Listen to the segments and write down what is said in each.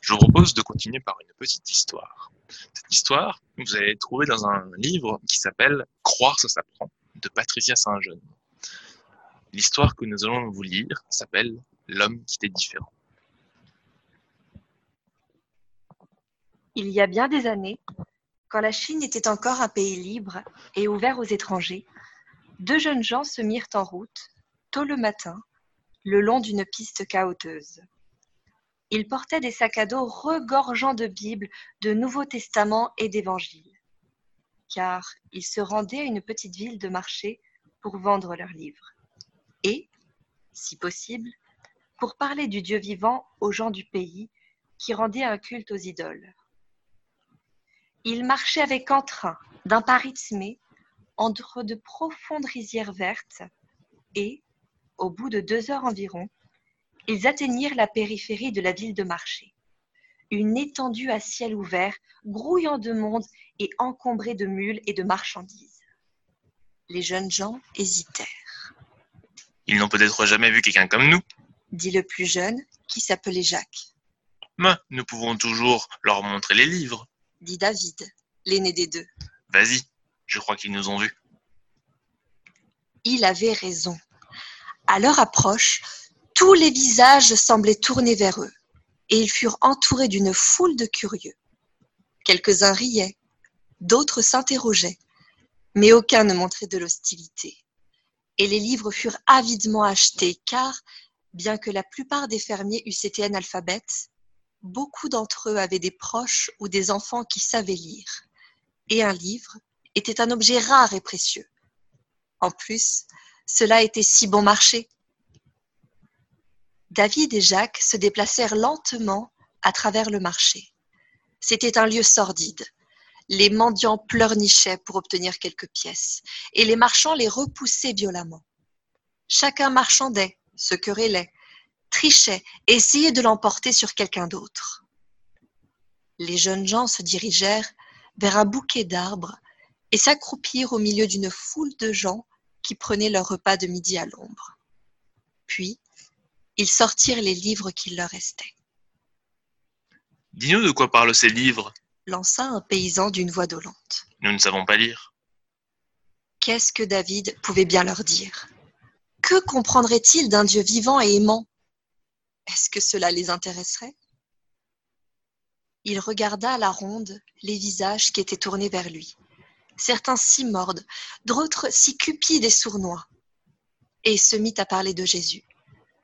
je vous propose de continuer par une petite histoire. Cette histoire, vous allez trouver dans un livre qui s'appelle Croire ça s'apprend de Patricia Saint-Jeune. L'histoire que nous allons vous lire s'appelle L'homme qui était différent. Il y a bien des années, quand la Chine était encore un pays libre et ouvert aux étrangers, deux jeunes gens se mirent en route, tôt le matin, le long d'une piste cahoteuse. Ils portaient des sacs à dos regorgeants de Bibles, de Nouveaux Testaments et d'Évangiles, car ils se rendaient à une petite ville de marché pour vendre leurs livres, et, si possible, pour parler du Dieu vivant aux gens du pays qui rendaient un culte aux idoles. Ils marchaient avec entrain, d'un pas rythmé, entre de profondes rizières vertes, et, au bout de deux heures environ, ils atteignirent la périphérie de la ville de Marché. Une étendue à ciel ouvert, grouillant de monde et encombrée de mules et de marchandises. Les jeunes gens hésitèrent. Ils n'ont peut-être jamais vu quelqu'un comme nous, dit le plus jeune, qui s'appelait Jacques. Mais nous pouvons toujours leur montrer les livres, dit David, l'aîné des deux. Vas-y, je crois qu'ils nous ont vus. Il avait raison. À leur approche, tous les visages semblaient tournés vers eux, et ils furent entourés d'une foule de curieux. Quelques-uns riaient, d'autres s'interrogeaient, mais aucun ne montrait de l'hostilité. Et les livres furent avidement achetés, car, bien que la plupart des fermiers eussent été analphabètes, beaucoup d'entre eux avaient des proches ou des enfants qui savaient lire, et un livre était un objet rare et précieux. En plus, cela était si bon marché David et Jacques se déplacèrent lentement à travers le marché. C'était un lieu sordide. Les mendiants pleurnichaient pour obtenir quelques pièces, et les marchands les repoussaient violemment. Chacun marchandait, se querellait, trichait, essayait de l'emporter sur quelqu'un d'autre. Les jeunes gens se dirigèrent vers un bouquet d'arbres et s'accroupirent au milieu d'une foule de gens qui prenaient leur repas de midi à l'ombre. Puis, ils sortirent les livres qu'il leur restait. Dis-nous de quoi parlent ces livres. Lança un paysan d'une voix dolente. Nous ne savons pas lire. Qu'est-ce que David pouvait bien leur dire? Que comprendraient-ils d'un Dieu vivant et aimant? Est-ce que cela les intéresserait? Il regarda à la ronde les visages qui étaient tournés vers lui, certains si mordes, d'autres si cupides et sournois, et se mit à parler de Jésus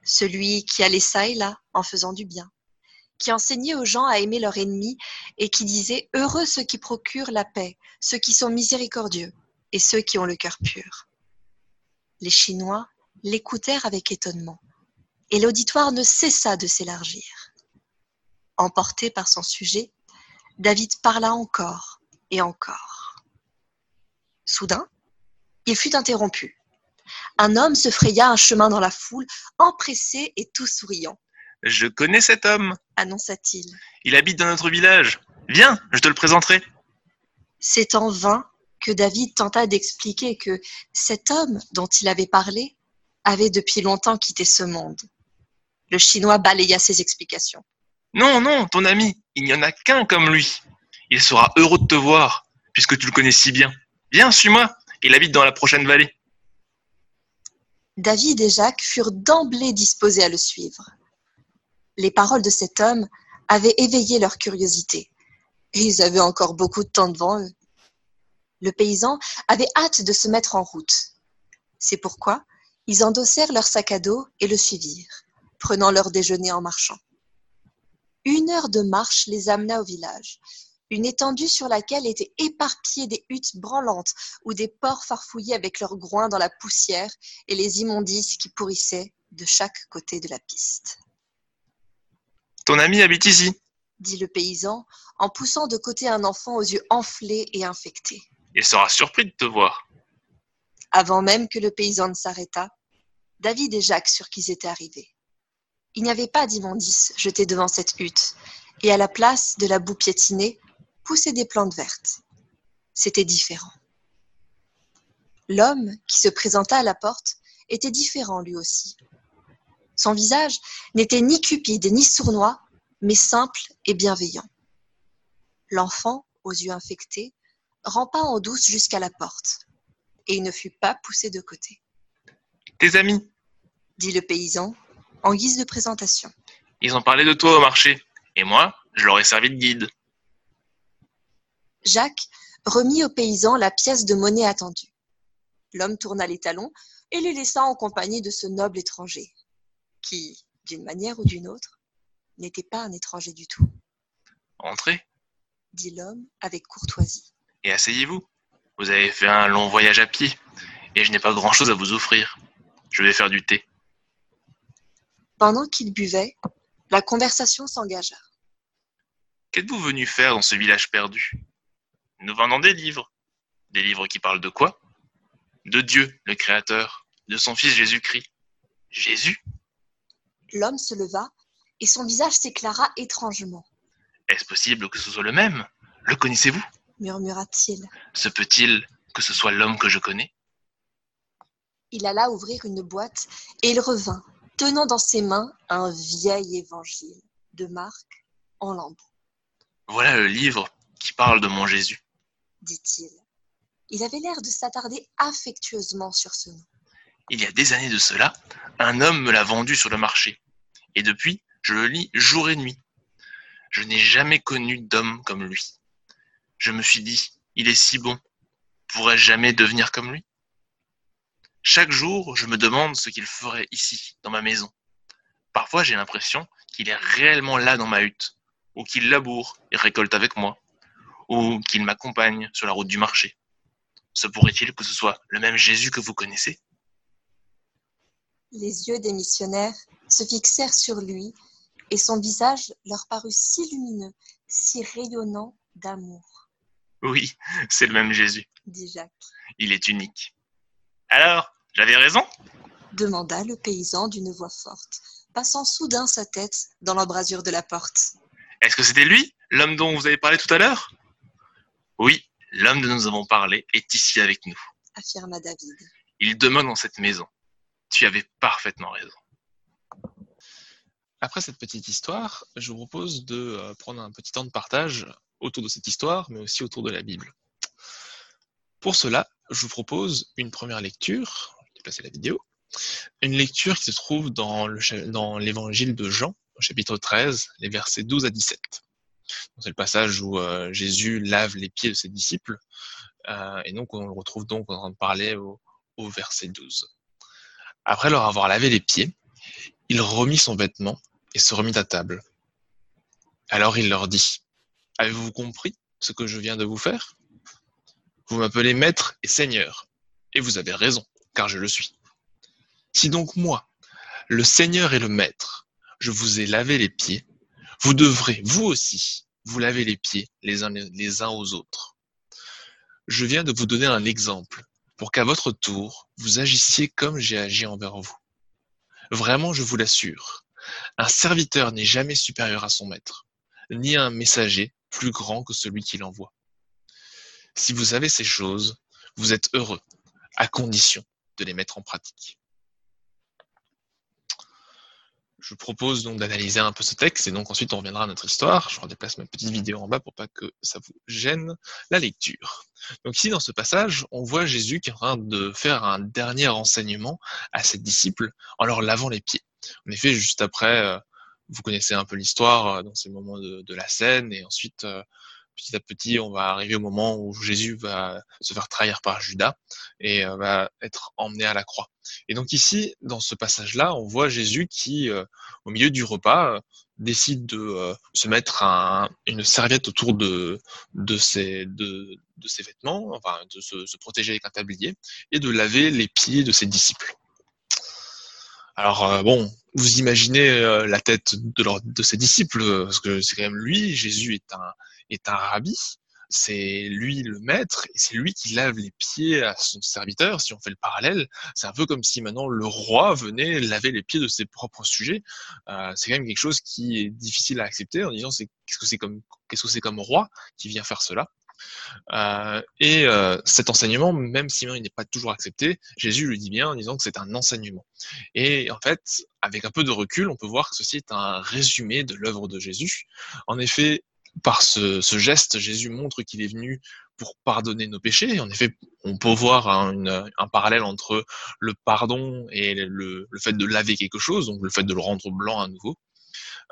celui qui allait ça et là en faisant du bien, qui enseignait aux gens à aimer leurs ennemis et qui disait Heureux ceux qui procurent la paix, ceux qui sont miséricordieux et ceux qui ont le cœur pur. Les Chinois l'écoutèrent avec étonnement et l'auditoire ne cessa de s'élargir. Emporté par son sujet, David parla encore et encore. Soudain, il fut interrompu un homme se fraya un chemin dans la foule, empressé et tout souriant. Je connais cet homme, annonça-t-il. Il habite dans notre village. Viens, je te le présenterai. C'est en vain que David tenta d'expliquer que cet homme dont il avait parlé avait depuis longtemps quitté ce monde. Le Chinois balaya ses explications. Non, non, ton ami, il n'y en a qu'un comme lui. Il sera heureux de te voir, puisque tu le connais si bien. Viens, suis-moi. Il habite dans la prochaine vallée. David et Jacques furent d'emblée disposés à le suivre. Les paroles de cet homme avaient éveillé leur curiosité, et ils avaient encore beaucoup de temps devant eux. Le paysan avait hâte de se mettre en route. C'est pourquoi ils endossèrent leur sac à dos et le suivirent, prenant leur déjeuner en marchant. Une heure de marche les amena au village, une étendue sur laquelle étaient éparpillées des huttes branlantes où des porcs farfouillaient avec leurs groins dans la poussière et les immondices qui pourrissaient de chaque côté de la piste. Ton ami habite ici, dit le paysan en poussant de côté un enfant aux yeux enflés et infectés. Il sera surpris de te voir. Avant même que le paysan ne s'arrêtât, David et Jacques surent qu'ils étaient arrivés. Il n'y avait pas d'immondices jetés devant cette hutte, et à la place de la boue piétinée, poussaient des plantes vertes. C'était différent. L'homme qui se présenta à la porte était différent lui aussi. Son visage n'était ni cupide ni sournois, mais simple et bienveillant. L'enfant, aux yeux infectés, rampa en douce jusqu'à la porte, et il ne fut pas poussé de côté. Tes amis, dit le paysan, en guise de présentation. ils ont parlé de toi au marché, et moi, je leur ai servi de guide. Jacques remit au paysan la pièce de monnaie attendue. L'homme tourna les talons et les laissa en compagnie de ce noble étranger, qui, d'une manière ou d'une autre, n'était pas un étranger du tout, Entrez dit l'homme avec courtoisie. et asseyez-vous. Vous avez fait un long voyage à pied, et je n'ai pas grand-chose à vous offrir. Je vais faire du thé. Pendant qu'il buvait, la conversation s'engagea. Qu'êtes-vous venu faire dans ce village perdu? Nous vendons des livres. Des livres qui parlent de quoi? De Dieu, le Créateur, de son Fils Jésus-Christ. Jésus? L'homme se leva et son visage s'éclaira étrangement, Est-ce possible que ce soit le même? Le connaissez-vous? murmura-t-il. Se peut-il que ce soit l'homme que je connais? Il alla ouvrir une boîte et il revint, tenant dans ses mains un vieil évangile de Marc en lambeaux, Voilà le livre qui parle de mon Jésus. Dit-il. Il avait l'air de s'attarder affectueusement sur ce nom. Il y a des années de cela, un homme me l'a vendu sur le marché. Et depuis, je le lis jour et nuit. Je n'ai jamais connu d'homme comme lui. Je me suis dit, il est si bon. Pourrais-je jamais devenir comme lui? Chaque jour, je me demande ce qu'il ferait ici, dans ma maison. Parfois, j'ai l'impression qu'il est réellement là dans ma hutte, ou qu'il laboure et récolte avec moi, ou qu'il m'accompagne sur la route du marché. Se pourrait-il que ce soit le même Jésus que vous connaissez? Les yeux des missionnaires se fixèrent sur lui et son visage leur parut si lumineux, si rayonnant d'amour, Oui, c'est le même Jésus. dit Jacques. Il est unique. Alors, j'avais raison? demanda le paysan d'une voix forte, passant soudain sa tête dans l'embrasure de la porte. Est-ce que c'était lui, l'homme dont vous avez parlé tout à l'heure? Oui, l'homme dont nous avons parlé est ici avec nous. affirma David. Il demeure dans cette maison. Tu avais parfaitement raison. Après cette petite histoire, je vous propose de euh, prendre un petit temps de partage autour de cette histoire, mais aussi autour de la Bible. Pour cela, je vous propose une première lecture. Je vais déplacer la vidéo. Une lecture qui se trouve dans l'évangile de Jean, au chapitre 13, les versets 12 à 17. C'est le passage où euh, Jésus lave les pieds de ses disciples. euh, et donc, on le retrouve donc en train de parler au, au verset 12. Après leur avoir lavé les pieds, il remit son vêtement et se remit à table. Alors il leur dit, Avez-vous compris ce que je viens de vous faire? Vous m'appelez maître et seigneur, et vous avez raison, car je le suis. Si donc moi, le seigneur et le maître, je vous ai lavé les pieds, vous devrez, vous aussi, vous laver les pieds les uns, les uns aux autres. Je viens de vous donner un exemple pour qu'à votre tour, vous agissiez comme j'ai agi envers vous. Vraiment, je vous l'assure, un serviteur n'est jamais supérieur à son maître, ni un messager plus grand que celui qui l'envoie. Si vous savez ces choses, vous êtes heureux, à condition de les mettre en pratique. Je vous propose donc d'analyser un peu ce texte et donc ensuite on reviendra à notre histoire. Je redéplace ma petite vidéo en bas pour pas que ça vous gêne la lecture. Donc ici, dans ce passage, on voit Jésus qui est en train de faire un dernier enseignement à ses disciples en leur lavant les pieds. En effet, juste après, euh, vous connaissez un peu l'histoire euh, dans ces moments de, de la scène, et ensuite, euh, petit à petit, on va arriver au moment où Jésus va se faire trahir par Judas et euh, va être emmené à la croix. Et donc ici, dans ce passage-là, on voit Jésus qui, euh, au milieu du repas, euh, décide de se mettre un- une serviette autour de, ses, vêtements, enfin de se, protéger avec un tablier, et de laver les pieds de ses disciples. Alors bon, vous imaginez la tête de, de ses disciples, parce que c'est quand même lui, Jésus est un, est un rabbi, c'est lui le maître, et c'est lui qui lave les pieds à son serviteur, si on fait le parallèle, c'est un peu comme si maintenant le roi venait laver les pieds de ses propres sujets, Euh, c'est quand même quelque chose qui est difficile à accepter en disant c'est qu'est-ce que c'est comme qu'est-ce que c'est comme roi qui vient faire cela? Euh, et euh, cet enseignement, même si il n'est pas toujours accepté, Jésus le dit bien en disant que c'est un enseignement. Et en fait, avec un peu de recul, on peut voir que ceci est un résumé de l'œuvre de Jésus. En effet, par ce, ce geste, Jésus montre qu'il est venu pour pardonner nos péchés. En effet, on peut voir un, parallèle entre le pardon et le, fait de laver quelque chose, donc le fait de le rendre blanc à nouveau.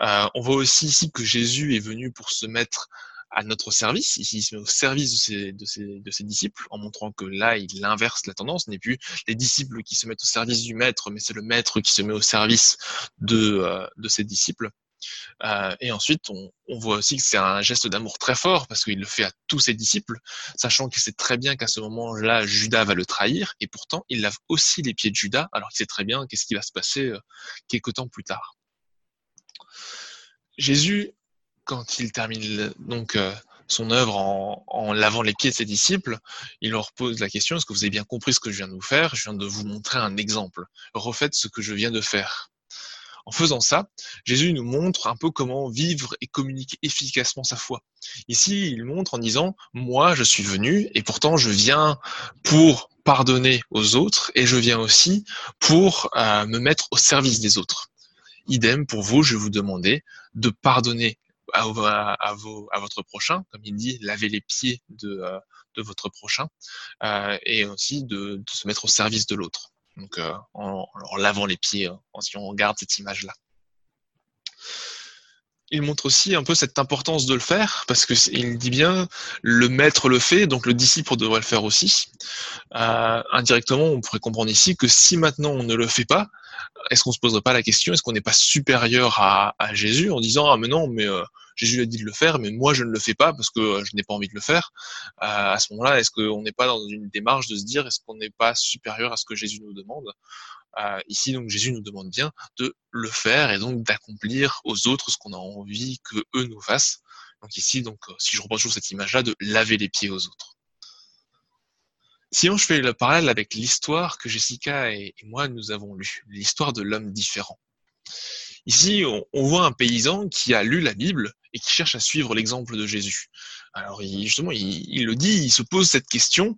Euh, on voit aussi ici que Jésus est venu pour se mettre à notre service. Ici, il se met au service de ses, disciples, en montrant que là, il inverse la tendance. Ce n'est plus les disciples qui se mettent au service du maître, mais c'est le maître qui se met au service de, euh, de ses disciples. Euh, et ensuite, on, voit aussi que c'est un geste d'amour très fort parce qu'il le fait à tous ses disciples, sachant qu'il sait très bien qu'à ce moment-là, Judas va le trahir, et pourtant, il lave aussi les pieds de Judas, alors qu'il sait très bien qu'est-ce qui va se passer euh, quelques temps plus tard. Jésus quand il termine donc euh, son œuvre en, lavant les pieds de ses disciples, il leur pose la question est-ce que vous avez bien compris ce que je viens de vous faire? Je viens de vous montrer un exemple. Refaites ce que je viens de faire. En faisant ça, Jésus nous montre un peu comment vivre et communiquer efficacement sa foi. Ici, il montre en disant moi, je suis venu et pourtant je viens pour pardonner aux autres et je viens aussi pour euh, me mettre au service des autres. Idem pour vous, je vais vous demander de pardonner à, votre prochain, comme il dit, laver les pieds de, euh, votre prochain, euh, et aussi de, se mettre au service de l'autre. Donc euh, en, lavant les pieds, hein, si on regarde cette image-là. Il montre aussi un peu cette importance de le faire, parce que il dit bien le maître le fait, donc le disciple devrait le faire aussi. Euh, indirectement, on pourrait comprendre ici que si maintenant on ne le fait pas, est-ce qu'on se poserait pas la question, est-ce qu'on n'est pas supérieur à, à, Jésus en disant ah mais non mais euh, Jésus a dit de le faire, mais moi je ne le fais pas parce que euh, je n'ai pas envie de le faire. Euh, à ce moment-là, est-ce qu'on n'est pas dans une démarche de se dire est-ce qu'on n'est pas supérieur à ce que Jésus nous demande? Euh, Ici donc Jésus nous demande bien de le faire et donc d'accomplir aux autres ce qu'on a envie que eux nous fassent. Donc ici donc si je reprends toujours cette image-là de laver les pieds aux autres. Sinon, je fais le parallèle avec l'histoire que Jessica et, moi nous avons lue, l'histoire de l'homme différent. Ici, on, voit un paysan qui a lu la Bible et qui cherche à suivre l'exemple de Jésus. Alors, il, justement, il, il, le dit, il se pose cette question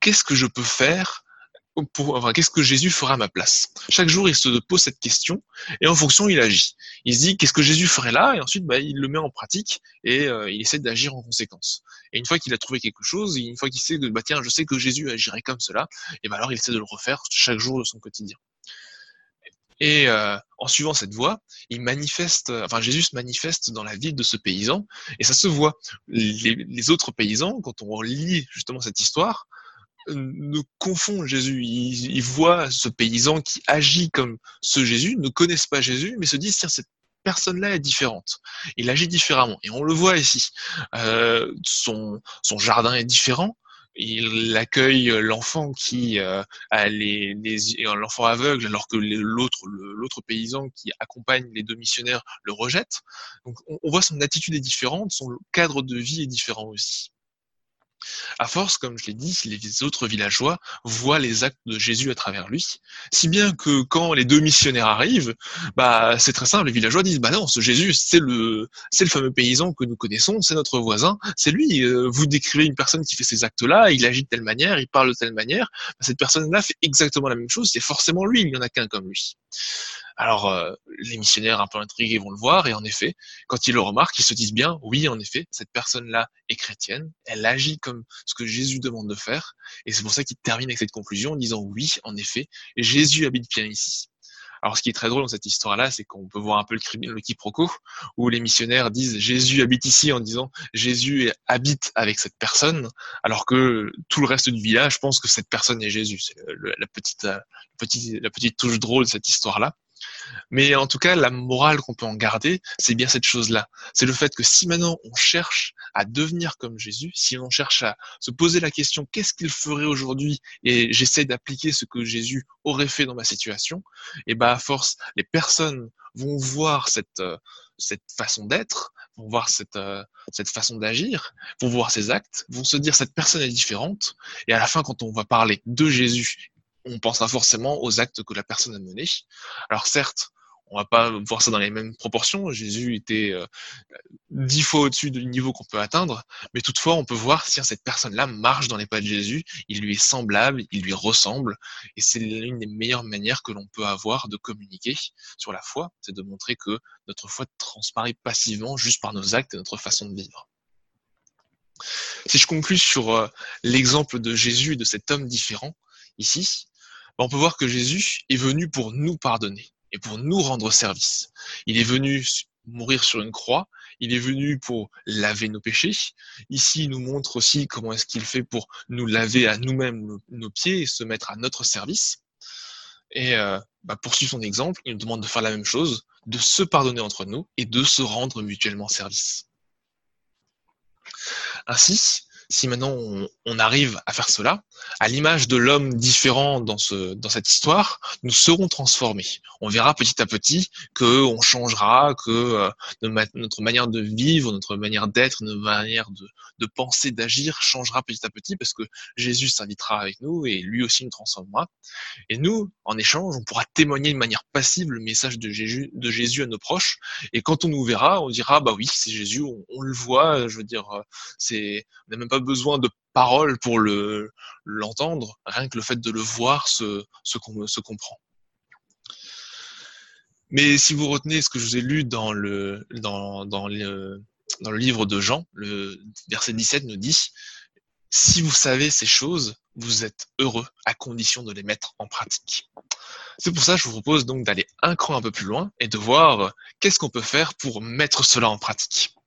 qu'est-ce que je peux faire pour, enfin, qu'est-ce que Jésus fera à ma place? Chaque jour, il se pose cette question et en fonction, il agit. Il se dit qu'est-ce que Jésus ferait là? Et ensuite, bah, il le met en pratique et euh, il essaie d'agir en conséquence. Et une fois qu'il a trouvé quelque chose, une fois qu'il sait que bah tiens, je sais que Jésus agirait comme cela, et bah alors il essaie de le refaire chaque jour de son quotidien. Et euh, en suivant cette voie, il manifeste, enfin Jésus se manifeste dans la vie de ce paysan, et ça se voit. Les, autres paysans, quand on lit justement cette histoire, ne confondent Jésus. Ils, voient ce paysan qui agit comme ce Jésus, ne connaissent pas Jésus, mais se disent tiens cette personne-là est différente. Il agit différemment, et on le voit ici. Euh, son jardin est différent il accueille l'enfant qui euh, a les, les l'enfant aveugle alors que l'autre l'autre paysan qui accompagne les deux missionnaires le rejette. Donc on, on voit son attitude est différente, son cadre de vie est différent aussi. À force, comme je l'ai dit, les autres villageois voient les actes de Jésus à travers lui, si bien que quand les deux missionnaires arrivent, bah c'est très simple, les villageois disent bah non, ce Jésus c'est le c'est le fameux paysan que nous connaissons, c'est notre voisin, c'est lui. Euh, vous décrivez une personne qui fait ces actes-là, il agit de telle manière, il parle de telle manière, bah, cette personne-là fait exactement la même chose, c'est forcément lui, il n'y en a qu'un comme lui. Alors, euh, les missionnaires un peu intrigués vont le voir, et en effet, quand ils le remarquent, ils se disent bien, oui, en effet, cette personne-là est chrétienne, elle agit comme ce que Jésus demande de faire, et c'est pour ça qu'ils terminent avec cette conclusion en disant, oui, en effet, Jésus habite bien ici. Alors, ce qui est très drôle dans cette histoire-là, c'est qu'on peut voir un peu le, le quiproquo, où les missionnaires disent Jésus habite ici en disant Jésus habite avec cette personne, alors que tout le reste du village pense que cette personne est Jésus. C'est la petite, la petite, la petite touche drôle de cette histoire-là. Mais en tout cas, la morale qu'on peut en garder, c'est bien cette chose-là. C'est le fait que si maintenant on cherche à devenir comme Jésus, si on cherche à se poser la question qu'est-ce qu'il ferait aujourd'hui et j'essaie d'appliquer ce que Jésus aurait fait dans ma situation, et ben à force, les personnes vont voir cette euh, cette façon d'être, vont voir cette euh, cette façon d'agir, vont voir ses actes, vont se dire cette personne est différente, et à la fin, quand on va parler de Jésus on pensera forcément aux actes que la personne a menés. Alors certes, on va pas voir ça dans les mêmes proportions. Jésus était euh, dix fois au-dessus du niveau qu'on peut atteindre, mais toutefois, on peut voir si cette personne-là marche dans les pas de Jésus, il lui est semblable, il lui ressemble, et c'est l'une des meilleures manières que l'on peut avoir de communiquer sur la foi, c'est de montrer que notre foi transparaît passivement juste par nos actes et notre façon de vivre. Si je conclue sur euh, l'exemple de Jésus et de cet homme différent, ici, ben, on peut voir que Jésus est venu pour nous pardonner et pour nous rendre service. Il est venu mourir sur une croix, il est venu pour laver nos péchés. Ici, il nous montre aussi comment est-ce qu'il fait pour nous laver à nous-mêmes nos, pieds et se mettre à notre service. Et euh, suivre son exemple, il nous demande de faire la même chose, de se pardonner entre nous et de se rendre mutuellement service. Ainsi, si maintenant on, arrive à faire cela, à l'image de l'homme différent dans, ce, dans cette histoire, nous serons transformés. On verra petit à petit que on changera, que euh, notre manière de vivre, notre manière d'être, notre manière de, penser, d'agir changera petit à petit parce que Jésus s'invitera avec nous et lui aussi nous transformera. Et nous, en échange, on pourra témoigner de manière passive le message de Jésus, à nos proches. Et quand on nous verra, on dira, bah oui, c'est Jésus, on, on, le voit, je veux dire, euh, c'est, on n'a même pas besoin de paroles pour le l'entendre, rien que le fait de le voir se, comprend. Mais si vous retenez ce que je vous ai lu dans le, dans, dans le, dans le livre de Jean, le verset 17 nous dit, si vous savez ces choses, vous êtes heureux à condition de les mettre en pratique. C'est pour ça que je vous propose donc d'aller un cran un peu plus loin et de voir qu'est-ce qu'on peut faire pour mettre cela en pratique.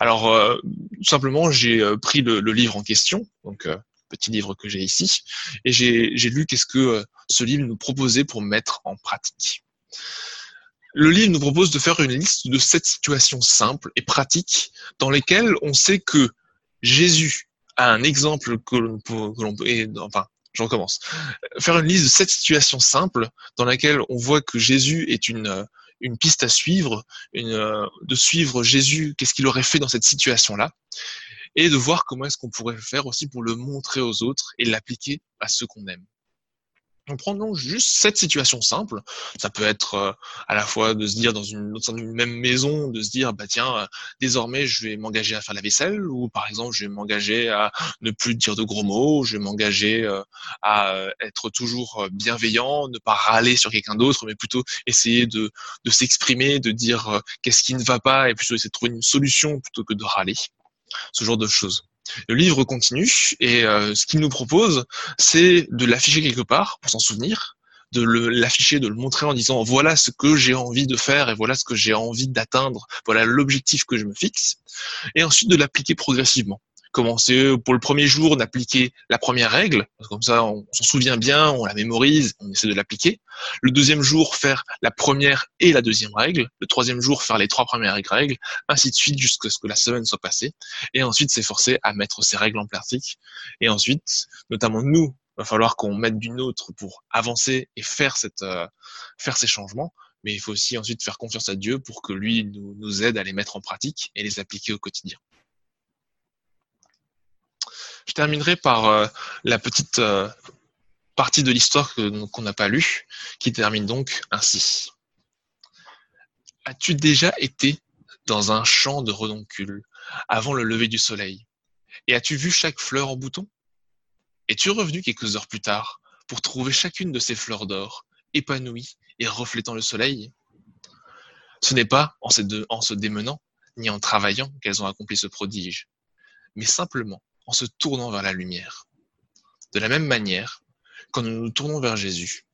Alors, euh, tout simplement, j'ai euh, pris le, livre en question, donc euh, petit livre que j'ai ici, et j'ai lu qu'est-ce que ce livre nous proposait pour mettre en pratique. Le livre nous propose de faire une liste de sept situations simples et pratiques dans lesquelles on sait que Jésus a un exemple que l'on peut, enfin, je recommence. Faire une liste de sept situations simples dans lesquelles on voit que Jésus est une, une piste à suivre, euh, de suivre Jésus, qu'est-ce qu'il aurait fait dans cette situation-là, et de voir comment est-ce qu'on pourrait faire aussi pour le montrer aux autres et l'appliquer à ceux qu'on aime. Donc juste cette situation simple. Ça peut être euh, à la fois de se dire dans une, dans une même maison, de se dire bah tiens, euh, désormais je vais m'engager à faire la vaisselle, ou par exemple je vais m'engager à ne plus dire de gros mots, je vais m'engager euh, à être toujours bienveillant, ne pas râler sur quelqu'un d'autre, mais plutôt essayer de, de s'exprimer, de dire qu'est-ce qui ne va pas, et plutôt essayer de trouver une solution plutôt que de râler. Ce genre de choses. Le livre continue et euh, ce qu'il nous propose, c'est de l'afficher quelque part pour s'en souvenir, de l'afficher, de le montrer en disant voilà ce que j'ai envie de faire et voilà ce que j'ai envie d'atteindre, voilà l'objectif que je me fixe, et ensuite de l'appliquer progressivement commencer pour le premier jour d'appliquer la première règle, comme ça on, s'en souvient bien, on la mémorise, on essaie de l'appliquer. Le deuxième jour, faire la première et la deuxième règle. Le troisième jour, faire les trois premières règles, ainsi de suite jusqu'à ce que la semaine soit passée. Et ensuite, s'efforcer à mettre ces règles en pratique. Et ensuite, notamment nous, il va falloir qu'on mette du nôtre pour avancer et euh, faire ces changements. Mais il faut aussi ensuite faire confiance à Dieu pour que lui nous aide à les mettre en pratique et les appliquer au quotidien. Je terminerai par euh, la petite euh, partie de l'histoire qu'on n'a pas lue, qui termine donc ainsi. As-tu déjà été dans un champ de redoncules avant le lever du soleil? Et as-tu vu chaque fleur en bouton? Es-tu revenu quelques heures plus tard pour trouver chacune de ces fleurs d'or épanouies et reflétant le soleil? Ce n'est pas en se démenant ni en travaillant qu'elles ont accompli ce prodige, mais simplement en se tournant vers la lumière. De la même manière, quand nous nous tournons vers Jésus,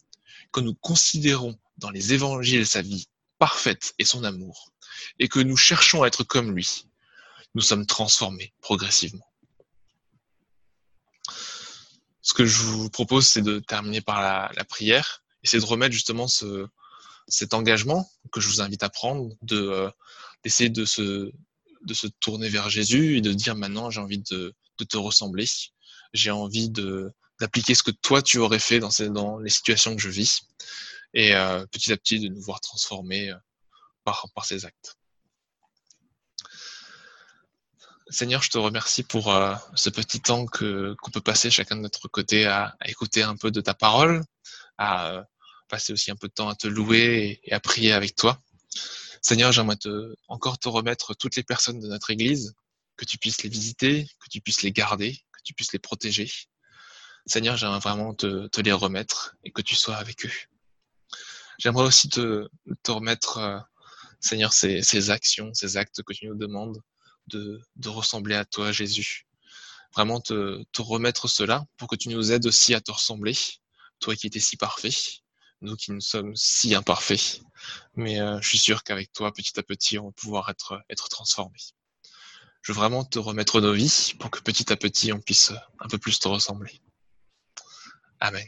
quand nous considérons dans les évangiles sa vie parfaite et son amour, et que nous cherchons à être comme lui, nous sommes transformés progressivement. Ce que je vous propose, c'est de terminer par la, prière, et c'est de remettre justement ce, cet engagement que je vous invite à prendre, de euh, d'essayer de se, de se tourner vers Jésus et de dire maintenant j'ai envie de, de te ressembler. J'ai envie d'appliquer ce que toi tu aurais fait dans, les situations que je vis et euh, petit à petit de nous voir transformer euh, par, ces actes. Seigneur, je te remercie pour euh, ce petit temps que qu'on peut passer chacun de notre côté à, écouter un peu de ta parole, à passer aussi un peu de temps à te louer et à prier avec toi. Seigneur, j'aimerais encore te remettre toutes les personnes de notre Église, que tu puisses les visiter, que tu puisses les garder, que tu puisses les protéger. Seigneur, j'aimerais vraiment te, te, les remettre et que tu sois avec eux. J'aimerais aussi te, remettre, euh, Seigneur, ces, actions, ces actes que tu nous demandes de, de ressembler à toi, Jésus. Vraiment te, te remettre cela pour que tu nous aides aussi à te ressembler, toi qui étais si parfait, nous qui nous sommes si imparfaits. Mais euh, je suis sûr qu'avec toi, petit à petit, on va pouvoir être, être transformés. Je veux vraiment te remettre nos vies pour que petit à petit, on puisse un peu plus te ressembler. Amen.